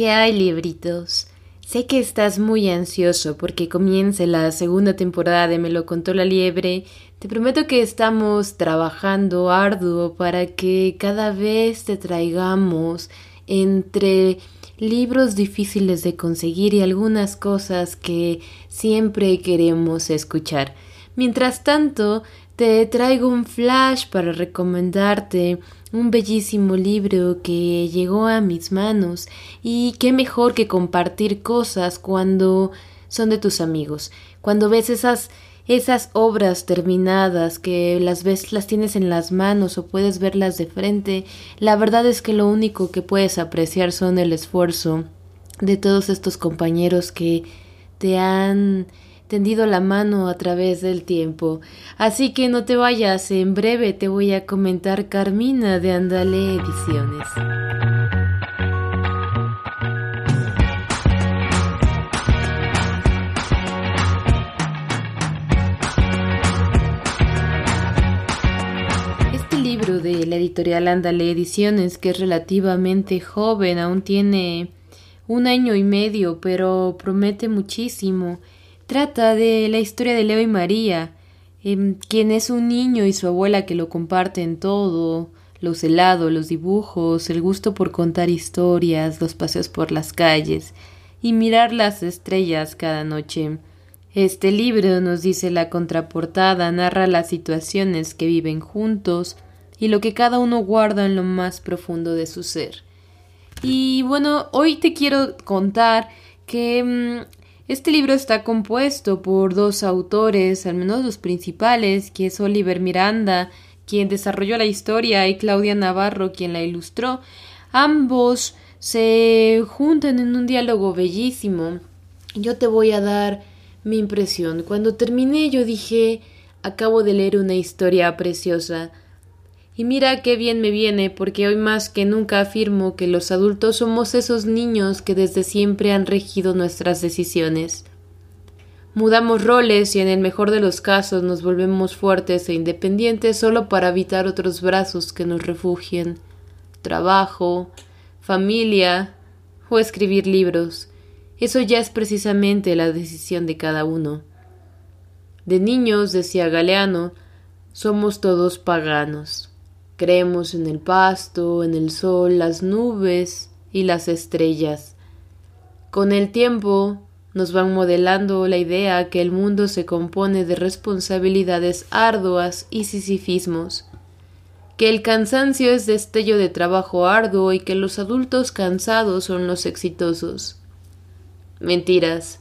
¿Qué hay, libritos? Sé que estás muy ansioso porque comience la segunda temporada de Me lo contó la liebre. Te prometo que estamos trabajando arduo para que cada vez te traigamos entre libros difíciles de conseguir y algunas cosas que siempre queremos escuchar. Mientras tanto, te traigo un flash para recomendarte un bellísimo libro que llegó a mis manos y qué mejor que compartir cosas cuando son de tus amigos, cuando ves esas esas obras terminadas que las ves las tienes en las manos o puedes verlas de frente, la verdad es que lo único que puedes apreciar son el esfuerzo de todos estos compañeros que te han tendido la mano a través del tiempo. Así que no te vayas, en breve te voy a comentar Carmina de Andale Ediciones. Este de la editorial Andale Ediciones, que es relativamente joven, aún tiene un año y medio, pero promete muchísimo. Trata de la historia de Leo y María, em, quien es un niño y su abuela que lo comparten todo, los helados, los dibujos, el gusto por contar historias, los paseos por las calles y mirar las estrellas cada noche. Este libro, nos dice la contraportada, narra las situaciones que viven juntos y lo que cada uno guarda en lo más profundo de su ser. Y bueno, hoy te quiero contar que mm, este libro está compuesto por dos autores, al menos los principales, que es Oliver Miranda, quien desarrolló la historia, y Claudia Navarro, quien la ilustró. Ambos se juntan en un diálogo bellísimo. Yo te voy a dar mi impresión. Cuando terminé yo dije, acabo de leer una historia preciosa. Y mira qué bien me viene, porque hoy más que nunca afirmo que los adultos somos esos niños que desde siempre han regido nuestras decisiones. Mudamos roles y en el mejor de los casos nos volvemos fuertes e independientes solo para evitar otros brazos que nos refugien. Trabajo, familia o escribir libros. Eso ya es precisamente la decisión de cada uno. De niños, decía Galeano, somos todos paganos. Creemos en el pasto, en el sol, las nubes y las estrellas. Con el tiempo nos van modelando la idea que el mundo se compone de responsabilidades arduas y sisifismos, que el cansancio es destello de trabajo arduo y que los adultos cansados son los exitosos. Mentiras.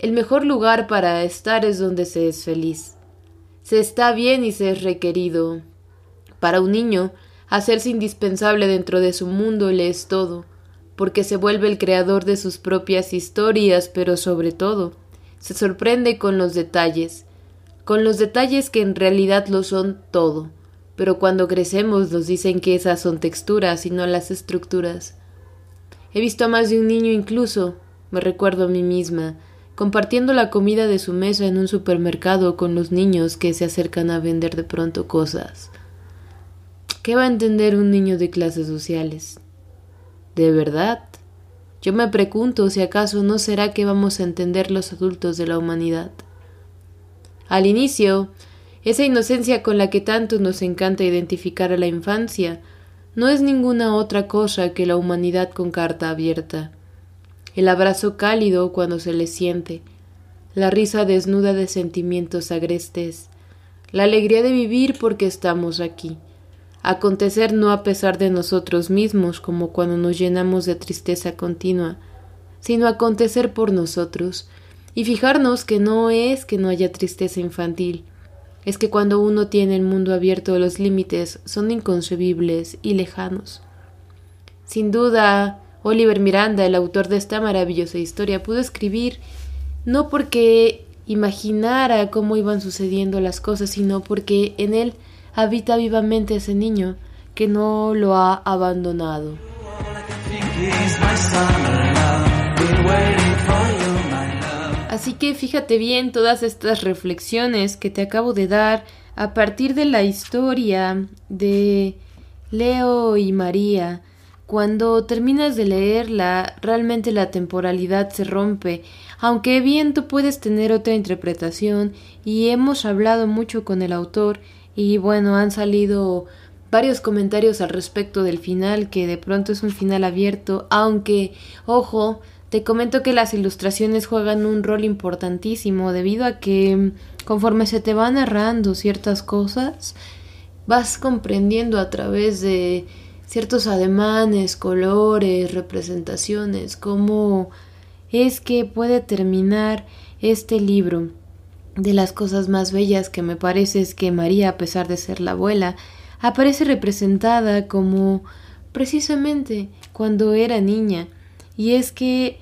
El mejor lugar para estar es donde se es feliz. Se está bien y se es requerido, para un niño, hacerse indispensable dentro de su mundo le es todo, porque se vuelve el creador de sus propias historias, pero sobre todo, se sorprende con los detalles, con los detalles que en realidad lo son todo, pero cuando crecemos nos dicen que esas son texturas y no las estructuras. He visto a más de un niño incluso, me recuerdo a mí misma, compartiendo la comida de su mesa en un supermercado con los niños que se acercan a vender de pronto cosas. ¿Qué va a entender un niño de clases sociales? ¿De verdad? Yo me pregunto si acaso no será que vamos a entender los adultos de la humanidad. Al inicio, esa inocencia con la que tanto nos encanta identificar a la infancia no es ninguna otra cosa que la humanidad con carta abierta, el abrazo cálido cuando se le siente, la risa desnuda de sentimientos agrestes, la alegría de vivir porque estamos aquí, acontecer no a pesar de nosotros mismos, como cuando nos llenamos de tristeza continua, sino acontecer por nosotros, y fijarnos que no es que no haya tristeza infantil, es que cuando uno tiene el mundo abierto los límites son inconcebibles y lejanos. Sin duda, Oliver Miranda, el autor de esta maravillosa historia, pudo escribir no porque imaginara cómo iban sucediendo las cosas, sino porque en él habita vivamente ese niño que no lo ha abandonado. Así que fíjate bien todas estas reflexiones que te acabo de dar a partir de la historia de Leo y María, cuando terminas de leerla, realmente la temporalidad se rompe, aunque bien tú puedes tener otra interpretación y hemos hablado mucho con el autor y bueno, han salido varios comentarios al respecto del final, que de pronto es un final abierto, aunque, ojo, te comento que las ilustraciones juegan un rol importantísimo debido a que conforme se te van narrando ciertas cosas, vas comprendiendo a través de ciertos ademanes, colores, representaciones, cómo es que puede terminar este libro. De las cosas más bellas que me parece es que María, a pesar de ser la abuela, aparece representada como precisamente cuando era niña. Y es que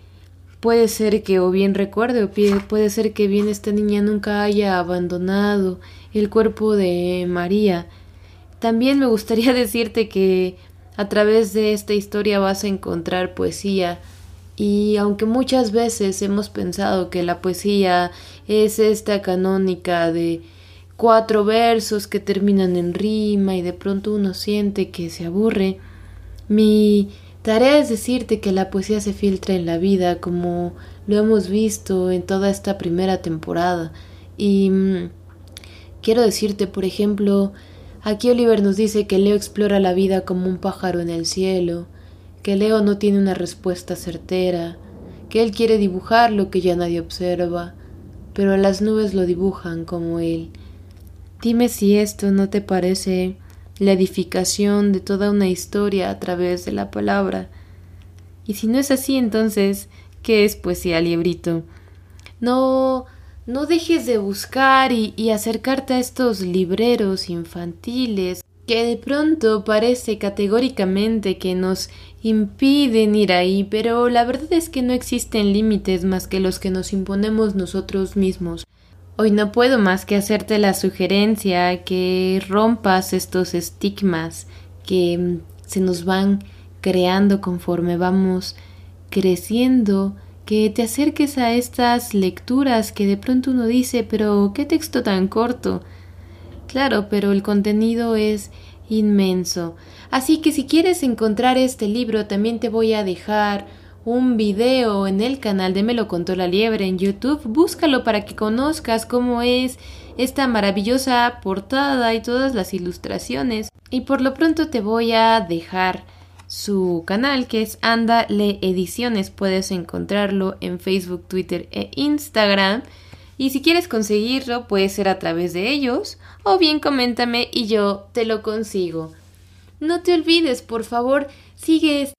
puede ser que o bien recuerde o puede ser que bien esta niña nunca haya abandonado el cuerpo de María. También me gustaría decirte que a través de esta historia vas a encontrar poesía y aunque muchas veces hemos pensado que la poesía es esta canónica de cuatro versos que terminan en rima y de pronto uno siente que se aburre. Mi tarea es decirte que la poesía se filtra en la vida como lo hemos visto en toda esta primera temporada. Y mm, quiero decirte, por ejemplo, aquí Oliver nos dice que Leo explora la vida como un pájaro en el cielo, que Leo no tiene una respuesta certera, que él quiere dibujar lo que ya nadie observa, pero las nubes lo dibujan como él Dime si esto no te parece la edificación de toda una historia a través de la palabra. Y si no es así, entonces, ¿qué es poesía, liebrito? No, no dejes de buscar y, y acercarte a estos libreros infantiles que de pronto parece categóricamente que nos impiden ir ahí, pero la verdad es que no existen límites más que los que nos imponemos nosotros mismos. Hoy no puedo más que hacerte la sugerencia que rompas estos estigmas que mm, se nos van creando conforme vamos creciendo, que te acerques a estas lecturas que de pronto uno dice, pero qué texto tan corto. Claro, pero el contenido es inmenso. Así que si quieres encontrar este libro, también te voy a dejar un video en el canal de Me lo contó la liebre en YouTube. Búscalo para que conozcas cómo es esta maravillosa portada y todas las ilustraciones. Y por lo pronto te voy a dejar su canal que es Andale Ediciones. Puedes encontrarlo en Facebook, Twitter e Instagram. Y si quieres conseguirlo, puede ser a través de ellos o bien coméntame y yo te lo consigo. No te olvides, por favor, sigue este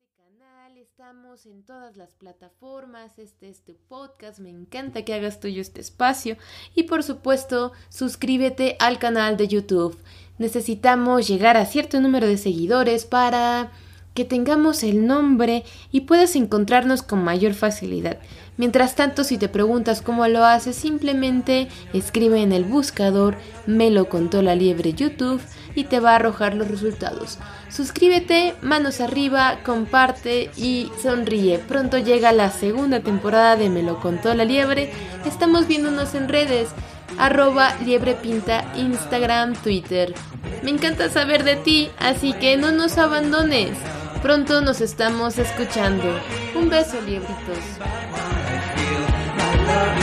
en todas las plataformas, este es tu podcast, me encanta que hagas tuyo este espacio y por supuesto suscríbete al canal de YouTube. Necesitamos llegar a cierto número de seguidores para que tengamos el nombre y puedas encontrarnos con mayor facilidad. Mientras tanto, si te preguntas cómo lo haces, simplemente escribe en el buscador Me lo contó la liebre YouTube y te va a arrojar los resultados. Suscríbete, manos arriba, comparte y sonríe. Pronto llega la segunda temporada de Me lo contó la liebre. Estamos viéndonos en redes arroba liebrepinta, Instagram, Twitter. Me encanta saber de ti, así que no nos abandones. Pronto nos estamos escuchando. Un beso, liebritos. love.